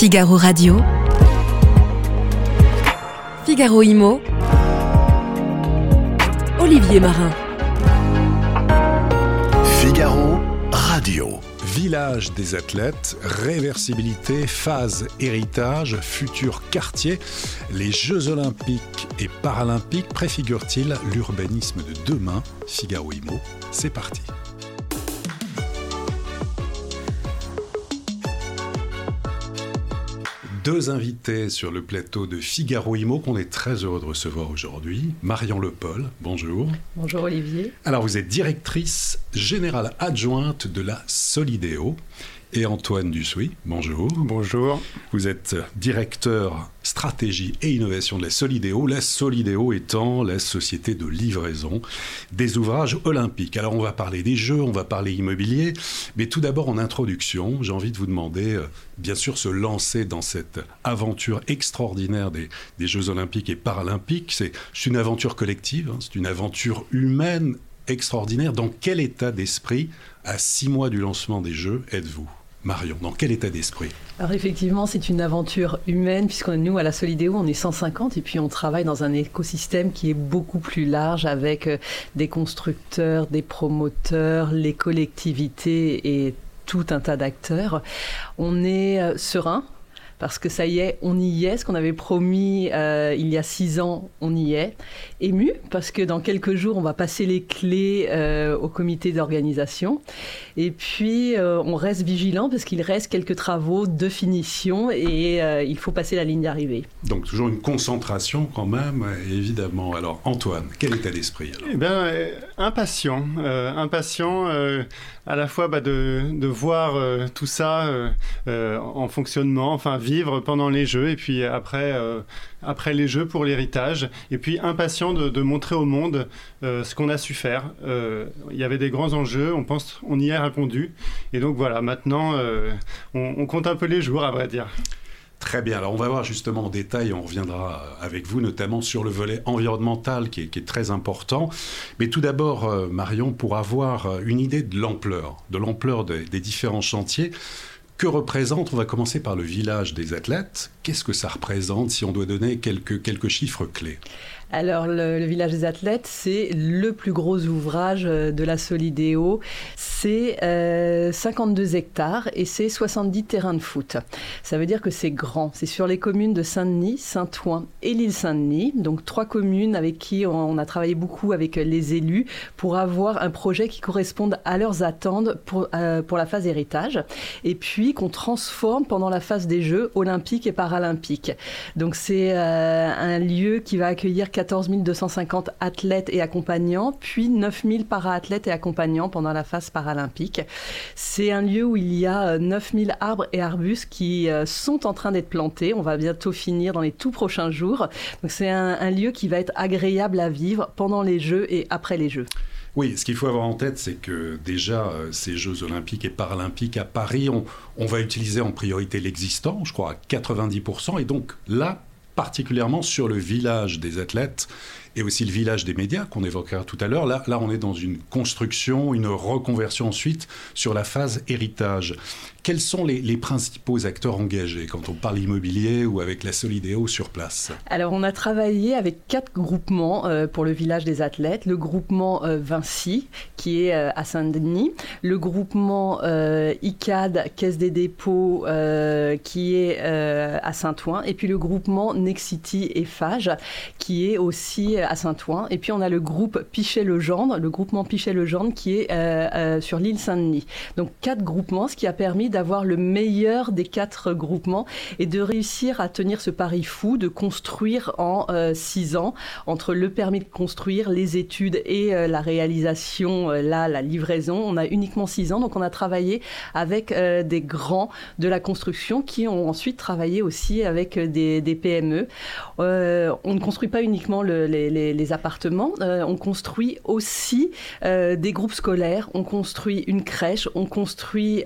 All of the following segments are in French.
Figaro Radio. Figaro Imo. Olivier Marin. Figaro Radio. Village des athlètes, réversibilité, phase héritage, futur quartier, les Jeux olympiques et paralympiques préfigurent-ils l'urbanisme de demain? Figaro Imo, c'est parti. Deux invités sur le plateau de Figaro Imo qu'on est très heureux de recevoir aujourd'hui. Marion Le Paul, bonjour. Bonjour Olivier. Alors vous êtes directrice générale adjointe de la Solidéo et Antoine Dussuy. Bonjour. Bonjour. Vous êtes directeur stratégie et innovation de la Solidéo, la Solidéo étant la société de livraison des ouvrages olympiques. Alors on va parler des jeux, on va parler immobilier, mais tout d'abord en introduction, j'ai envie de vous demander, euh, bien sûr, se lancer dans cette aventure extraordinaire des, des Jeux olympiques et paralympiques. C'est une aventure collective, hein, c'est une aventure humaine extraordinaire. Dans quel état d'esprit, à six mois du lancement des Jeux, êtes-vous? Marion, dans quel état d'esprit? Alors effectivement, c'est une aventure humaine, puisque nous, à la Solidéo, on est 150, et puis on travaille dans un écosystème qui est beaucoup plus large, avec euh, des constructeurs, des promoteurs, les collectivités et tout un tas d'acteurs. On est euh, serein, parce que ça y est, on y est. Ce qu'on avait promis euh, il y a six ans, on y est. Ému, parce que dans quelques jours, on va passer les clés euh, au comité d'organisation. Et puis, euh, on reste vigilant, parce qu'il reste quelques travaux de finition et euh, il faut passer la ligne d'arrivée. Donc, toujours une concentration quand même, évidemment. Alors, Antoine, quel état d'esprit Eh bien, euh, impatient. Euh, impatient euh, à la fois bah, de, de, voir euh, tout ça en fonctionnement, enfin vivre pendant les Jeux et puis après, après les Jeux pour l'héritage. Et puis impatient de, de, montrer au monde ce qu'on a su faire. Il y avait des grands enjeux, on pense, on y a répondu. Et donc voilà, maintenant, on, on compte un peu les jours, à vrai dire. Très bien, alors on va voir justement en détail, on reviendra avec vous notamment sur le volet environnemental qui est, très important. Mais tout d'abord, euh, Marion, pour avoir une idée de l'ampleur, de l'ampleur des, des différents chantiers, que représente, on va commencer par le village des athlètes, qu'est-ce que ça représente si on doit donner quelques, quelques chiffres clés? Alors, le, village des athlètes, c'est le plus gros ouvrage de la Solidéo. C'est euh, 52 hectares et c'est 70 terrains de foot. Ça veut dire que c'est grand. C'est sur les communes de Saint-Denis, Saint-Ouen et l'île Saint-Denis. Donc, trois communes avec qui on a travaillé beaucoup avec les élus pour avoir un projet qui corresponde à leurs attentes pour, euh, pour la phase héritage. Et puis, qu'on transforme pendant la phase des Jeux olympiques et paralympiques. Donc, c'est euh, un lieu qui va accueillir 14 250 athlètes et accompagnants, puis 9 000 para-athlètes et accompagnants pendant la phase paralympique. C'est un lieu où il y a 9 000 arbres et arbustes qui euh, sont en train d'être plantés. On va bientôt finir dans les tout prochains jours. Donc c'est un, un lieu qui va être agréable à vivre pendant les Jeux et après les Jeux. Oui, ce qu'il faut avoir en tête, c'est que déjà, euh, ces Jeux olympiques et paralympiques à Paris, on, on va utiliser en priorité l'existant, je crois, à 90%. Et donc là, particulièrement sur le village des athlètes et aussi le village des médias qu'on évoquera tout à l'heure. Là, là, on est dans une construction, une reconversion ensuite sur la phase héritage. Quels sont les, principaux acteurs engagés quand on parle immobilier ou avec la Solidéo sur place Alors, on a travaillé avec quatre groupements euh, pour le village des athlètes. Le groupement euh, Vinci, qui est euh, à Saint-Denis. Le groupement ICAD, Caisse des dépôts, qui est à Saint-Ouen. Et puis le groupement Nexity et Fage, qui est aussi à Saint-Ouen. Et puis on a le groupe Pichet-le-Gendre, le groupement Pichet-le-Gendre, qui est sur l'île Saint-Denis. Donc quatre groupements, ce qui a permis d'avoir le meilleur des quatre groupements et de réussir à tenir ce pari fou de construire en euh, six ans entre le permis de construire, les études et euh, la réalisation, euh, là, la livraison. On a uniquement six ans, donc on a travaillé avec des grands de la construction qui ont ensuite travaillé aussi avec des, PME. On ne construit pas uniquement le, les, appartements, on construit aussi des groupes scolaires, on construit une crèche, on construit,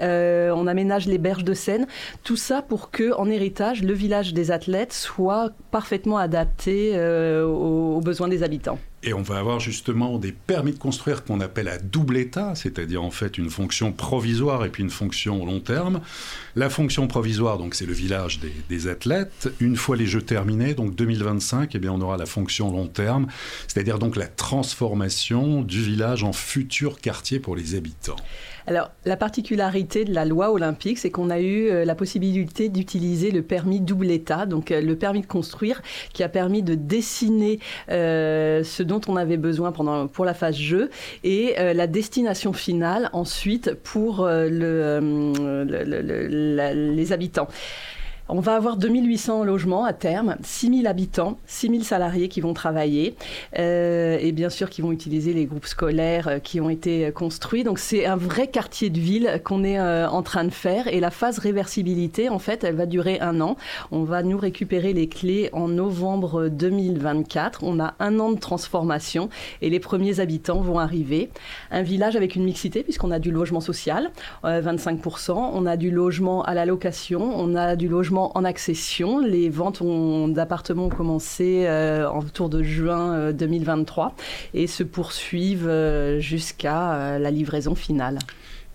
aménage les berges de Seine. Tout ça pour que, en héritage, le village des athlètes soit parfaitement adapté euh, aux, besoins des habitants. Et on va avoir justement des permis de construire qu'on appelle à double état, c'est-à-dire en fait une fonction provisoire et puis une fonction long terme. La fonction provisoire, donc c'est le village des, athlètes. Une fois les Jeux terminés, donc 2025, eh bien on aura la fonction long terme, c'est-à-dire donc la transformation du village en futur quartier pour les habitants. Alors, la particularité de la loi olympique, c'est qu'on a eu euh, la possibilité d'utiliser le permis double état, donc euh, le permis de construire, qui a permis de dessiner euh, ce dont on avait besoin pendant, pour la phase jeu et la destination finale ensuite pour le, les habitants. On va avoir 2800 logements à terme, 6000 habitants, 6000 salariés qui vont travailler euh, et bien sûr qui vont utiliser les groupes scolaires euh, qui ont été construits. Donc c'est un vrai quartier de ville qu'on est euh, en train de faire et la phase réversibilité, en fait, elle va durer un an. On va nous récupérer les clés en novembre 2024. On a un an de transformation et les premiers habitants vont arriver. Un village avec une mixité puisqu'on a du logement social, 25%, on a du logement à la location, on a du logement en accession. Les ventes d'appartements ont commencé euh, autour de juin 2023 euh, et se poursuivent euh, jusqu'à la livraison finale.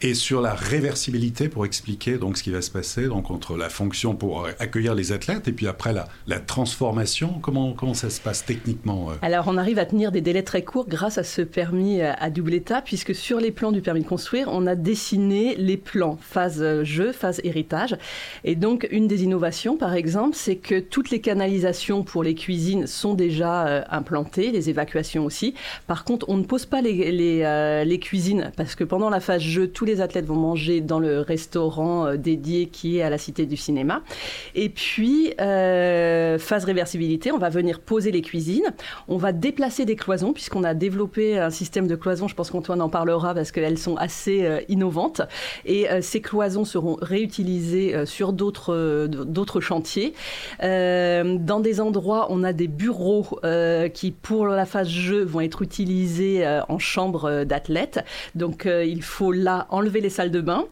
Et sur la réversibilité, pour expliquer donc ce qui va se passer, donc entre la fonction pour accueillir les athlètes et puis après la, la transformation, comment, comment ça se passe techniquement euh? Alors on arrive à tenir des délais très courts grâce à ce permis euh, à double état, puisque sur les plans du permis de construire, on a dessiné les plans phase euh, jeu, phase héritage. Et donc une des innovations, par exemple, c'est que toutes les canalisations pour les cuisines sont déjà implantées, les évacuations aussi. Par contre, on ne pose pas les, les, les cuisines, parce que pendant la phase jeu, tous les athlètes vont manger dans le restaurant euh, dédié qui est à la Cité du Cinéma. Et puis, euh, phase réversibilité, on va venir poser les cuisines. On va déplacer des cloisons, puisqu'on a développé un système de cloisons. Je pense qu'Antoine en parlera parce qu'elles sont assez euh, innovantes. Et ces cloisons seront réutilisées sur d'autres d'autres chantiers. dans des endroits, on a des bureaux qui, pour la phase jeu, vont être utilisés en chambre d'athlètes. Donc, il faut là enlever les salles de bain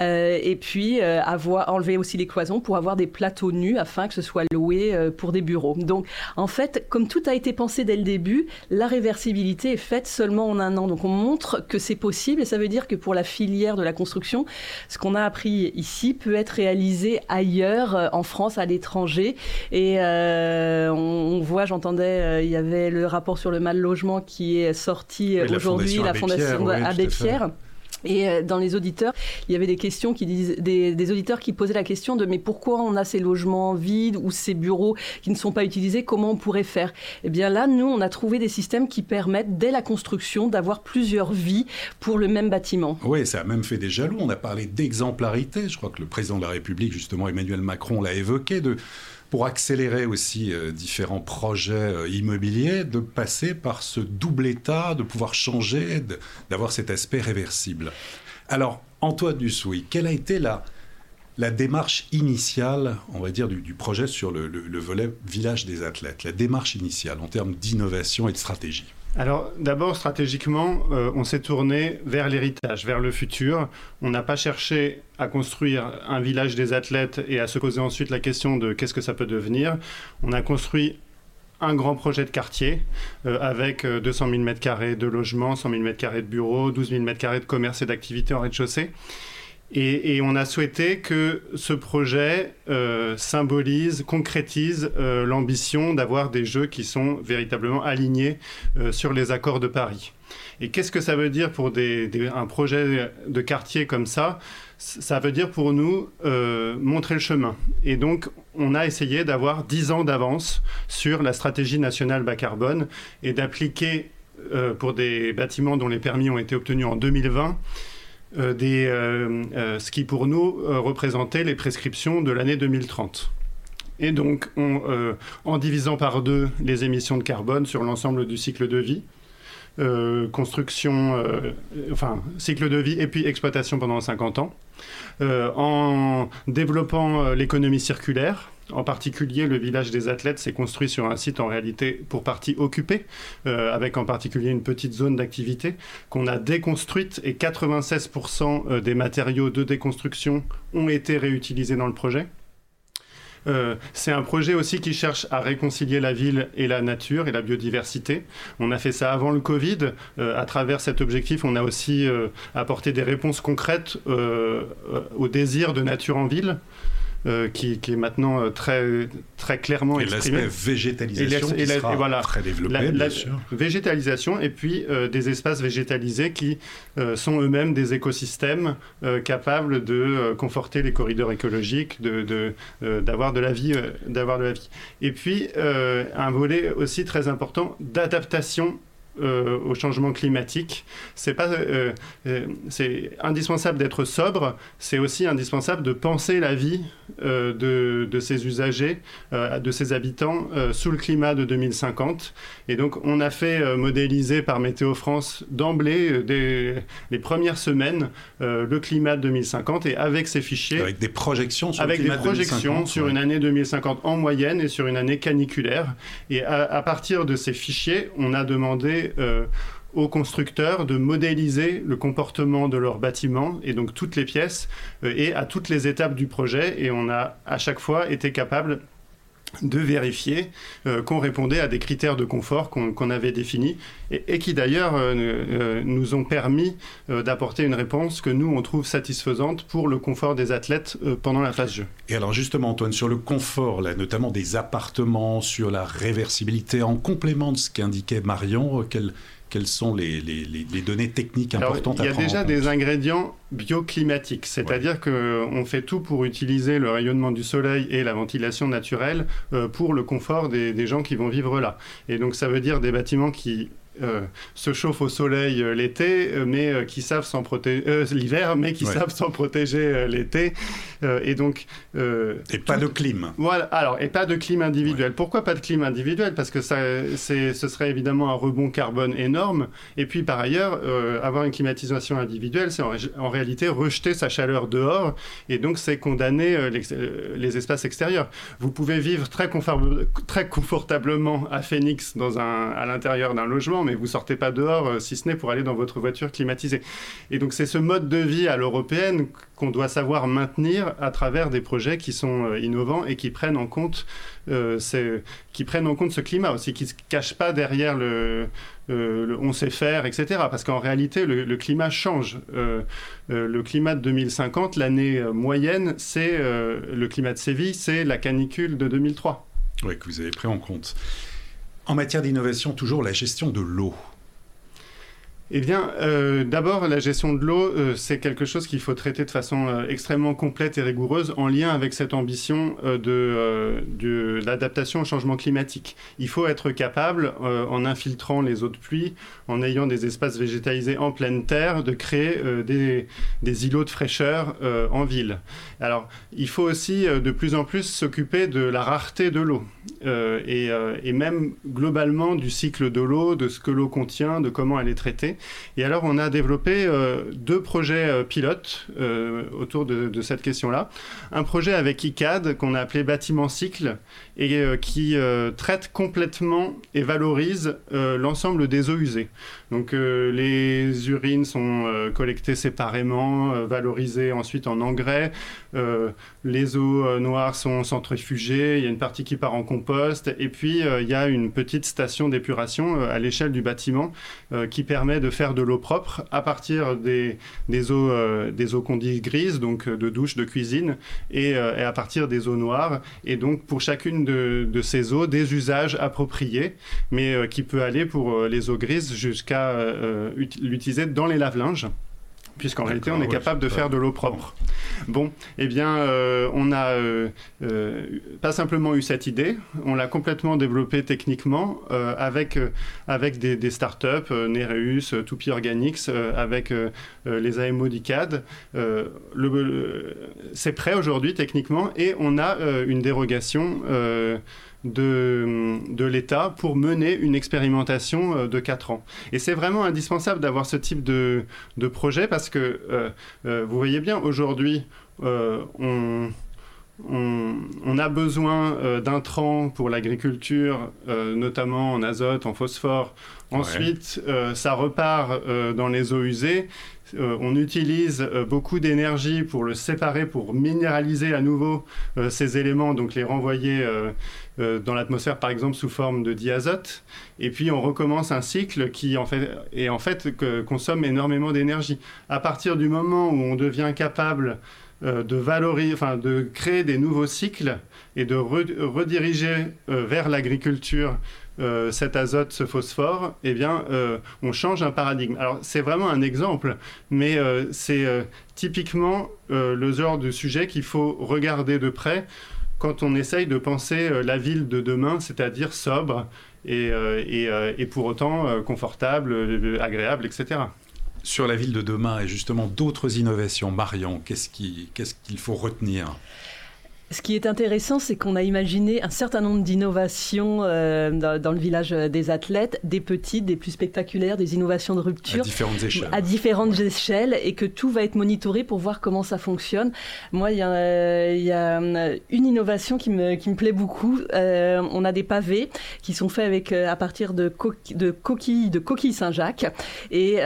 euh, et puis euh, avoir enlever aussi les cloisons pour avoir des plateaux nus afin que ce soit loué euh, pour des bureaux. Donc en fait, comme tout a été pensé dès le début, la réversibilité est faite seulement en un an. Donc on montre que c'est possible et ça veut dire que pour la filière de la construction, ce qu'on a appris ici peut être réalisé ailleurs, en France, à l'étranger. Et on, voit, j'entendais, il y avait le rapport sur le mal logement qui est sorti aujourd'hui, la Fondation Abbé Pierre. Et euh, dans les auditeurs, il y avait des questions qui disent, des, auditeurs qui posaient la question de mais pourquoi on a ces logements vides ou ces bureaux qui ne sont pas utilisés? Comment on pourrait faire? Eh bien là, nous, on a trouvé des systèmes qui permettent dès la construction d'avoir plusieurs vies pour le même bâtiment. Oui, ça a même fait des jaloux. On a parlé d'exemplarité. Je crois que le président de la République, justement Emmanuel Macron, l'a évoqué de pour accélérer aussi euh, différents projets euh, immobiliers, de passer par ce double état, de pouvoir changer, d'avoir cet aspect réversible. Alors, Antoine Dussouy, quelle a été la, la démarche initiale, on va dire, du, projet sur le, le, volet village des athlètes, la démarche initiale en termes d'innovation et de stratégie alors d'abord, stratégiquement, euh, on s'est tourné vers l'héritage, vers le futur. On n'a pas cherché à construire un village des athlètes et à se poser ensuite la question de qu'est-ce que ça peut devenir. On a construit un grand projet de quartier euh, avec 200 000 m2 de logements, 100 000 m2 de bureaux, 12 000 m2 de commerce et d'activité en rez-de-chaussée. Et, on a souhaité que ce projet euh, symbolise, concrétise euh, l'ambition d'avoir des jeux qui sont véritablement alignés euh, sur les accords de Paris. Et qu'est-ce que ça veut dire pour un projet de quartier comme ça? Ça veut dire pour nous montrer le chemin. Et donc, on a essayé d'avoir 10 ans d'avance sur la stratégie nationale bas carbone et d'appliquer pour des bâtiments dont les permis ont été obtenus en 2020 euh, des, euh, euh, ce qui pour nous représentait les prescriptions de l'année 2030. Et donc, en divisant par deux les émissions de carbone sur l'ensemble du cycle de vie, construction, enfin, cycle de vie et puis exploitation pendant 50 ans, en développant l'économie circulaire, en particulier, le village des athlètes s'est construit sur un site en réalité pour partie occupé, euh, avec en particulier une petite zone d'activité qu'on a déconstruite et 96% euh, des matériaux de déconstruction ont été réutilisés dans le projet. c'est un projet aussi qui cherche à réconcilier la ville et la nature et la biodiversité. On a fait ça avant le Covid. à travers cet objectif, on a aussi apporté des réponses concrètes au désir de nature en ville. Euh, qui, est maintenant euh, très, très clairement et exprimé. l'aspect végétalisation et qui sera voilà, très développé, la, bien sûr. Végétalisation et puis euh, des espaces végétalisés qui sont eux-mêmes des écosystèmes capables de conforter les corridors écologiques, d'avoir de, d'avoir de, la vie, d'avoir de la vie. Et puis un volet aussi très important d'adaptation euh, au changement climatique. C'est pas, euh, euh, c'est indispensable d'être sobre. C'est aussi indispensable de penser la vie de, de, ses usagers, de ses habitants sous le climat de 2050. Et donc, on a fait modéliser par Météo France d'emblée, les premières semaines, le climat de 2050 et avec ces fichiers. Avec des projections sur avec le climat des projections 2050, sur ouais. une année 2050 en moyenne et sur une année caniculaire. Et à, à partir de ces fichiers, on a demandé euh, aux constructeurs de modéliser le comportement de leurs bâtiments et donc toutes les pièces euh, et à toutes les étapes du projet. Et on a à chaque fois été capable de vérifier euh, qu'on répondait à des critères de confort qu'on avait définis et, qui d'ailleurs euh, euh, nous ont permis d'apporter une réponse que nous on trouve satisfaisante pour le confort des athlètes pendant la phase jeu. Et alors justement, Antoine, sur le confort, là, notamment des appartements, sur la réversibilité, en complément de ce qu'indiquait Marion, euh, quelles, sont les, les- les- les données techniques Alors, importantes il y a déjà des ingrédients bioclimatiques, c'est-à-dire qu'on fait tout pour utiliser le rayonnement du soleil et la ventilation naturelle euh, pour le confort des, des gens qui vont vivre là. Et donc ça veut dire des bâtiments qui euh, se chauffent au soleil euh, l'été, euh, mais euh, qui savent s'en protéger l'hiver, mais qui Ouais. savent s'en protéger l'été. Et donc Et pas de clim. voilà, alors, et pas de clim individuel. Pourquoi pas de clim individuel? Parce que ça, c'est, ce serait évidemment un rebond carbone énorme. Et puis, par ailleurs, avoir une climatisation individuelle, c'est en, ré- en réalité rejeter sa chaleur dehors. Et donc, c'est condamner les espaces extérieurs. Vous pouvez vivre très, très confortablement à Phoenix dans un, à l'intérieur d'un logement, mais vous sortez pas dehors, euh, si ce n'est pour aller dans votre voiture climatisée. Et donc, c'est ce mode de vie à l'européenne qu'on doit savoir maintenir à travers des projets qui sont euh, innovants et qui prennent en compte euh, qui prennent en compte ce climat aussi, qui se cachent pas derrière le, on sait faire, etc. Parce qu'en réalité, le, climat change. Le climat de 2050, l'année moyenne, c'est le climat de Séville, c'est la canicule de 2003. Oui, que vous avez pris en compte. En matière d'innovation, toujours la gestion de l'eau. Eh bien, euh, d'abord, la gestion de l'eau, euh, c'est quelque chose qu'il faut traiter de façon euh, extrêmement complète et rigoureuse en lien avec cette ambition de, l'adaptation au changement climatique. Il faut être capable, en infiltrant les eaux de pluie, en ayant des espaces végétalisés en pleine terre, de créer des, îlots de fraîcheur en ville. Alors, il faut aussi de plus en plus s'occuper de la rareté de l'eau et même globalement du cycle de l'eau, de ce que l'eau contient, de comment elle est traitée. Et alors, on a développé euh, deux projets euh, pilotes euh, autour de, cette question-là. Un projet avec ICAD qu'on a appelé Bâtiment Cycle et qui traite complètement et valorise l'ensemble des eaux usées. Donc, euh, les urines sont euh, collectées séparément, euh, valorisées ensuite en engrais. Les eaux noires sont centrifugées, il y a une partie qui part en compost, et puis il y a une petite station d'épuration à l'échelle du bâtiment qui permet de faire de l'eau propre à partir des, eaux, des eaux qu'on dit grises, donc de douche, de cuisine, et, à partir des eaux noires. Et donc pour chacune de, ces eaux, des usages appropriés, mais qui peut aller pour les eaux grises jusqu'à euh, euh, ut- l'utiliser dans les lave-linges. Puisqu'en réalité, on est ouais, capable de faire de l'eau propre. Bon, eh bien, euh, on a euh, euh, pas simplement eu cette idée, on l'a complètement développée techniquement avec, avec des, des startups, Nereus, Tupi Organics, avec les AMO d'ICAD. Le- le- C'est prêt aujourd'hui techniquement et on a une dérogation. De, de l'État pour mener une expérimentation euh, de 4 ans. Et c'est vraiment indispensable d'avoir ce type de, de projet parce que euh, euh, vous voyez bien, aujourd'hui, on, on, on a besoin euh, d'intrants pour l'agriculture, euh, notamment en azote, en phosphore. Ouais. Ensuite, euh, ça repart euh, dans les eaux usées. on utilise beaucoup d'énergie pour le séparer, pour minéraliser à nouveau ces éléments, donc les renvoyer dans l'atmosphère par exemple sous forme de diazote. Et puis on recommence un cycle qui en fait, en fait consomme énormément d'énergie. À partir du moment où on devient capable de valoriser, enfin de créer des nouveaux cycles et de rediriger vers l'agriculture euh, cet azote, ce phosphore, eh bien, euh, on change un paradigme. Alors, c'est vraiment un exemple, mais euh, c'est typiquement le genre de sujet qu'il faut regarder de près quand on essaye de penser la ville de demain, c'est-à-dire sobre et, et, pour autant confortable, agréable, etc. Sur la ville de demain et justement d'autres innovations, Marion, qu'est-ce qu'il faut retenir? Ce qui est intéressant, c'est qu'on a imaginé un certain nombre d'innovations euh, dans, le village des athlètes, des petites, des plus spectaculaires, des innovations de rupture. À différentes échelles. À différentes échelles, et que tout va être monitoré pour voir comment ça fonctionne. Moi, il y, a euh, une innovation qui me, qui me plaît beaucoup. Euh, on a des pavés qui sont faits avec, à partir de, de coquilles, de coquilles Saint-Jacques. Et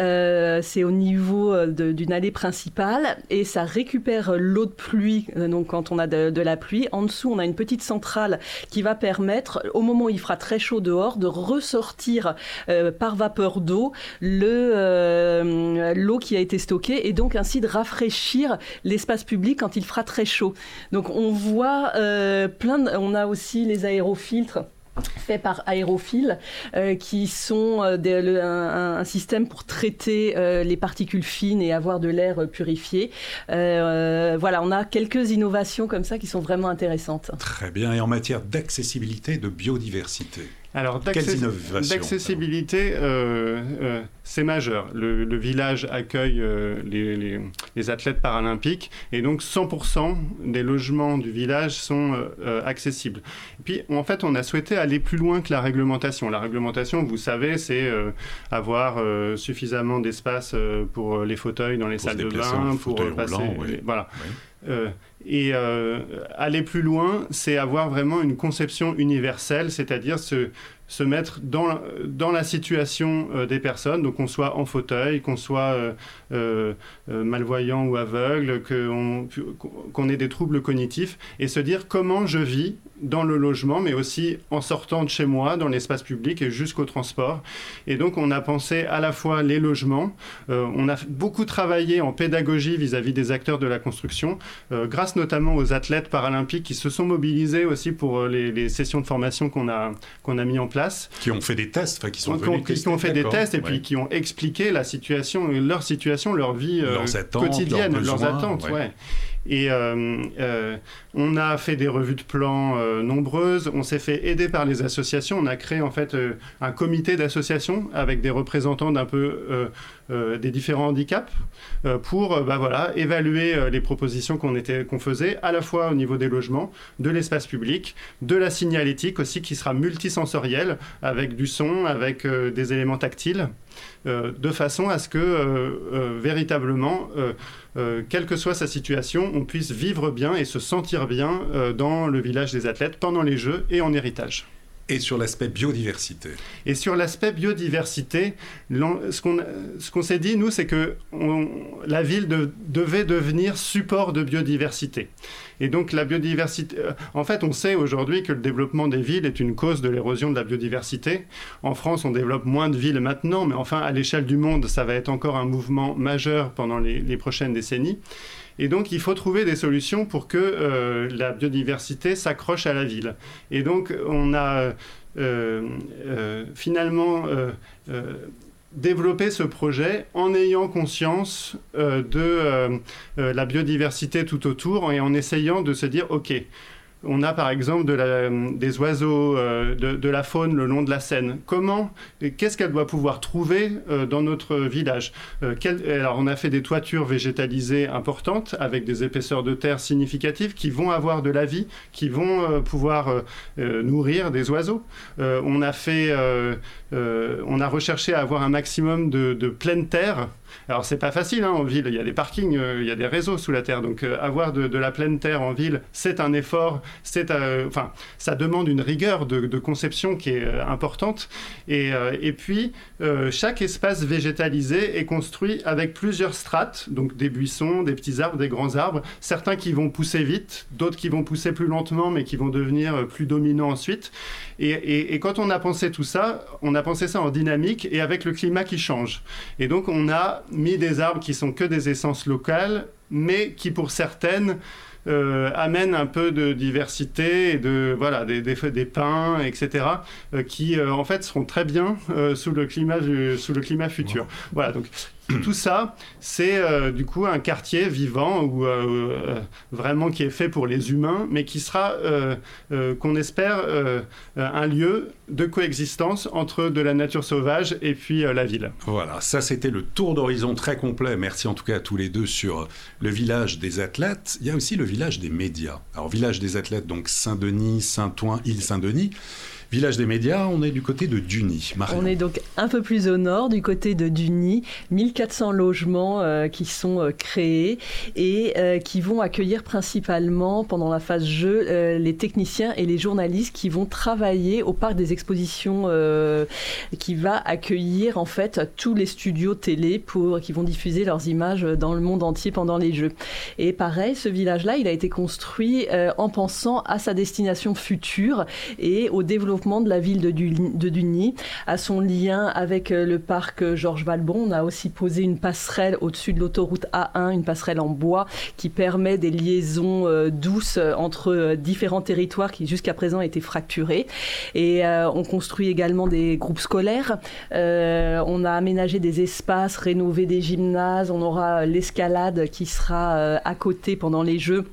c'est au niveau d'une allée principale, et ça récupère l'eau de pluie, donc quand on a de, de la En dessous, on a une petite centrale qui va permettre, au moment où il fera très chaud dehors, de ressortir euh, par vapeur d'eau euh, l'eau qui a été stockée et donc ainsi de rafraîchir l'espace public quand il fera très chaud. Donc on voit euh, plein on a aussi les aérofiltres faits par Aérophile, euh, qui sont euh, un, système pour traiter euh, les particules fines et avoir de l'air purifié. voilà, on a quelques innovations comme ça qui sont vraiment intéressantes. Très bien. Et en matière d'accessibilité et de biodiversité alors, d'accessibilité, euh, euh, c'est majeur. Le, village accueille euh, les, athlètes paralympiques et donc 100% des logements du village sont accessibles. Et puis, en fait, on a souhaité aller plus loin que la réglementation. La réglementation, vous savez, c'est avoir suffisamment d'espace pour les fauteuils dans les salles de bain, pour passer. Voilà. Et euh, aller plus loin, c'est avoir vraiment une conception universelle, c'est-à-dire se, se mettre dans, dans la situation euh, des personnes, donc qu'on soit en fauteuil, qu'on soit euh, malvoyant ou aveugle, qu'on ait des troubles cognitifs, et se dire comment je vis dans le logement, mais aussi en sortant de chez moi, dans l'espace public et jusqu'au transport. Et donc on a pensé à la fois les logements, on a beaucoup travaillé en pédagogie vis-à-vis des acteurs de la construction, grâce notamment aux athlètes paralympiques qui se sont mobilisés aussi pour euh, les, sessions de formation qu'on a, qu'on a mis en place. Qui ont fait des tests, enfin qui sont venus qui, ont fait des tests et puis qui ont expliqué la situation, leur situation, leur vie euh, quotidienne, leurs, attentes. Ouais. Et euh, euh, on a fait des revues de plans euh, nombreuses. On s'est fait aider par les associations. On a créé en fait un comité d'associations avec des représentants d'un peu des différents handicaps pour bah, évaluer les propositions qu'on qu'on faisait à la fois au niveau des logements, de l'espace public, de la signalétique aussi qui sera multisensorielle avec du son, avec des éléments tactiles. De façon à ce que véritablement euh, quelle que soit sa situation, on puisse vivre bien et se sentir bien euh, dans le village des athlètes pendant les Jeux et en héritage. Et sur l'aspect biodiversité Et sur l'aspect biodiversité, ce qu'on s'est dit, nous, c'est que la ville devait devenir support de biodiversité. Et donc la biodiversité, euh, en fait, on sait aujourd'hui que le développement des villes est une cause de l'érosion de la biodiversité. En France, on développe moins de villes maintenant, mais enfin, à l'échelle du monde, ça va être encore un mouvement majeur pendant les prochaines décennies. Et donc, il faut trouver des solutions pour que euh, la biodiversité s'accroche à la ville. Et donc, on a euh, finalement développé ce projet en ayant conscience de la biodiversité tout autour et en essayant de se dire, OK, on a par exemple des oiseaux, euh, de, la faune le long de la Seine. Comment, qu'est-ce qu'elle doit pouvoir trouver euh, dans notre village? Euh, Alors on a fait des toitures végétalisées importantes avec des épaisseurs de terre significatives qui vont avoir de la vie, qui vont pouvoir nourrir des oiseaux. on a fait, on a recherché à avoir un maximum de, pleine terre Alors c'est pas facile hein, en ville, il y a des parkings, euh, il y a des réseaux sous la terre, donc euh, avoir de, la pleine terre en ville, c'est un effort, c'est, euh, enfin, ça demande une rigueur de, conception qui est importante. Et puis chaque espace végétalisé est construit avec plusieurs strates, donc des buissons, des petits arbres, des grands arbres, certains qui vont pousser vite, d'autres qui vont pousser plus lentement, mais qui vont devenir plus dominants ensuite. Et, et quand on a pensé tout ça, on a pensé ça en dynamique et avec le climat qui change. Et donc on a mis des arbres qui sont que des essences locales, mais qui pour certaines euh, amènent un peu de diversité et de voilà des, des, des pins, etc. Euh, qui euh, en fait seront très bien sous le climat sous le climat futur. Voilà donc tout ça, c'est euh, du coup un quartier vivant ou euh, euh, vraiment qui est fait pour les humains, mais qui sera, qu'on espère, un lieu de coexistence entre de la nature sauvage et puis la ville. Voilà, ça c'était le tour d'horizon très complet. Merci en tout cas à tous les deux sur le village des athlètes. Il y a aussi le village des médias. Alors village des athlètes, donc Saint-Denis, Saint-Ouen, Île-Saint-Denis. Village des médias, on est du côté de Duny. On est donc un peu plus au nord, du côté de Duny. 1400 logements euh, qui sont euh, créés et euh, qui vont accueillir principalement pendant la phase jeu les techniciens et les journalistes qui vont travailler au parc des expositions qui va accueillir en fait tous les studios télé pour qui vont diffuser leurs images dans le monde entier pendant les jeux. Et pareil, ce village-là, il a été construit en pensant à sa destination future et au développement de la ville de, Duny, à son lien avec euh, le parc Georges Valbon. On a aussi posé une passerelle au-dessus de l'autoroute A1, une passerelle en bois qui permet des liaisons euh, douces euh, entre différents territoires qui jusqu'à présent étaient fracturés. Et on construit également des groupes scolaires. on a aménagé des espaces, rénové des gymnases. On aura l'escalade qui sera à côté pendant les Jeux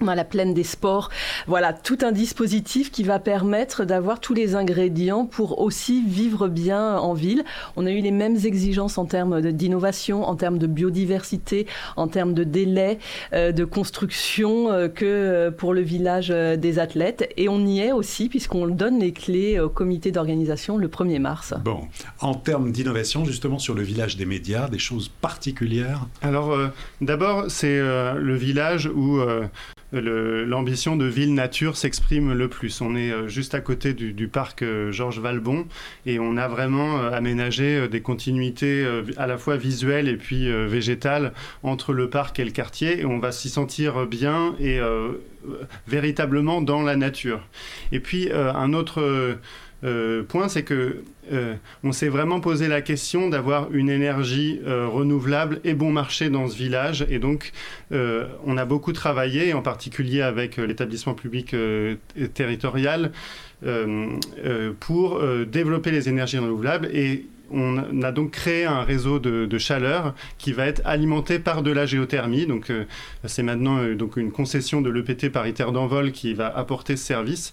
on a la plaine des sports. Voilà, tout un dispositif qui va permettre d'avoir tous les ingrédients pour aussi vivre bien en ville. On a eu les mêmes exigences en termes d'innovation, en termes de biodiversité, en termes de délai, euh, de construction euh, que euh, pour le village des athlètes. Et on y est aussi puisqu'on donne les clés au comité d'organisation le 1er mars. Bon, en termes d'innovation, justement sur le village des médias, des choses particulières? Alors, d'abord, c'est le village où l'ambition de ville nature s'exprime le plus. On est euh, juste à côté du, parc euh, Georges Valbon et on a vraiment euh, aménagé des continuités à la fois visuelles et puis végétales entre le parc et le quartier et on va s'y sentir bien et véritablement dans la nature. Et puis un autre point, c'est que euh, on s'est vraiment posé la question d'avoir une énergie euh, renouvelable et bon marché dans ce village. Et donc, euh, on a beaucoup travaillé, en particulier avec l'établissement public territorial, pour développer les énergies renouvelables. Et on a donc créé un réseau de, chaleur qui va être alimenté par de la géothermie. Donc, c'est maintenant donc une concession de l'EPT paritaire d'envol qui va apporter ce service.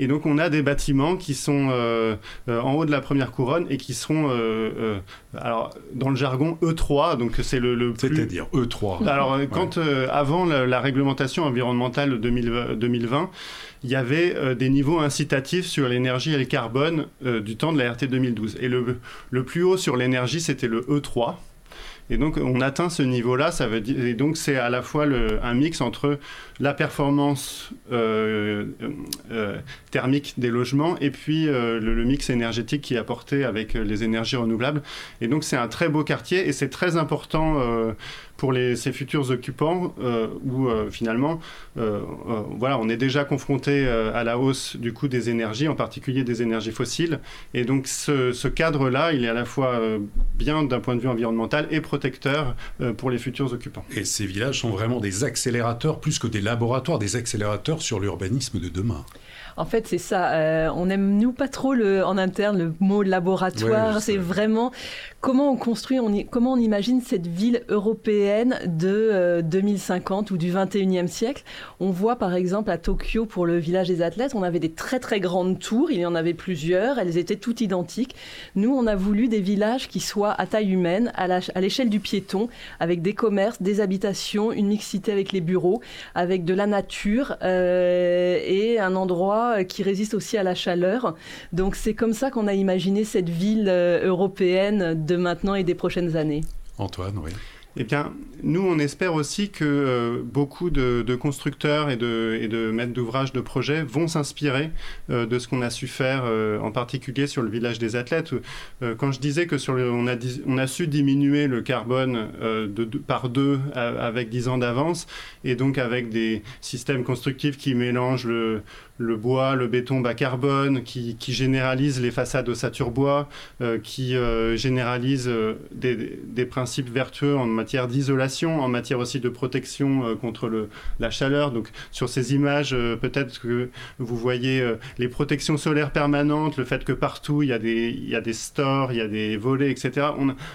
Et donc on a des bâtiments qui sont euh, euh, en haut de la première couronne et qui seront, euh, alors dans le jargon E3, donc c'est le, le C'est-à-dire E3. Alors quand avant la, réglementation environnementale 2020, il y avait des niveaux incitatifs sur l'énergie et le carbone du temps de la RT 2012. Et le, le plus haut sur l'énergie, c'était le E3. Et donc, on atteint ce niveau-là. Ça veut dire, et donc, c'est à la fois le, un mix entre la performance euh, euh, thermique des logements et puis euh, le, mix énergétique qui est apporté avec les énergies renouvelables. Et donc, c'est un très beau quartier et c'est très important pour les, ces futurs occupants où finalement, voilà, on est déjà confronté à la hausse du coût des énergies, en particulier des énergies fossiles. Et donc, ce, ce cadre-là, il est à la fois bien d'un point de vue environnemental et protecteur euh, pour les futurs occupants. Et ces villages sont vraiment des accélérateurs, plus que des laboratoires, des accélérateurs sur l'urbanisme de demain. En fait, c'est ça. Euh, on aime, nous, pas trop le, en interne le mot laboratoire. c'est vraiment comment on construit, on, comment on imagine cette ville européenne de 2050 euh, ou du 21e siècle. On voit, par exemple, à Tokyo, pour le village des athlètes, on avait des très, très grandes tours. Il y en avait plusieurs. Elles étaient toutes identiques. Nous, on a voulu des villages qui soient à taille humaine, à l'échelle du piéton, avec des commerces, des habitations, une mixité avec les bureaux, avec de la nature euh, et un endroit euh, qui résiste aussi à la chaleur. Donc c'est comme ça qu'on a imaginé cette ville euh, européenne de maintenant et des prochaines années. Antoine, oui. Eh bien, nous, on espère aussi que euh, beaucoup de, constructeurs et de, et de maîtres d'ouvrage de projets vont s'inspirer euh, de ce qu'on a su faire, euh, en particulier sur le village des athlètes. quand je disais que sur on, a, on a su diminuer le carbone de, par deux avec 10 ans d'avance, et donc avec des systèmes constructifs qui mélangent le, le bois, le béton bas carbone, qui, généralise les façades ossature bois, euh, qui euh, généralise euh, des, principes vertueux en matière d'isolation, en matière aussi de protection contre la chaleur. Donc sur ces images, peut-être que vous voyez les protections solaires permanentes, le fait que partout il y a des, il y a des stores, il y a des volets, etc.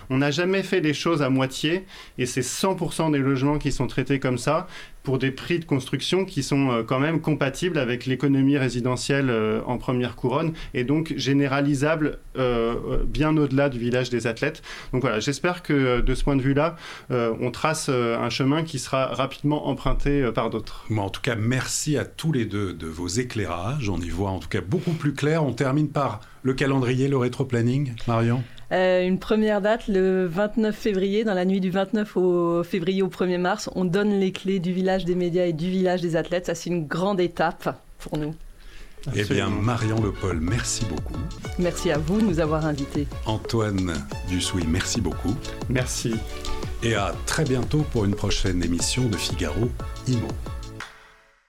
On n'a jamais fait les choses à moitié et c'est 100% des logements qui sont traités comme ça pour des prix de construction qui sont quand même compatibles avec l'économie résidentielle euh, en première couronne et donc généralisables euh, bien au-delà du village des athlètes. Donc voilà, j'espère que de ce point de vue-là, on trace un chemin qui sera rapidement emprunté par d'autres. en tout cas, merci à tous les deux de vos éclairages. On y voit en tout cas beaucoup plus clair. On termine par le calendrier, le rétro-planning, Marion? Euh, une première date, le 29 février, dans la nuit du 29 au février au 1er mars, on donne les clés du village des médias et du village des athlètes. Ça, c'est une grande étape pour nous. Eh bien, Marion Le Paul, merci beaucoup. Merci à vous de nous avoir invités. Antoine Dussouy, merci beaucoup. Merci. Et à très bientôt pour une prochaine émission de Figaro Imo.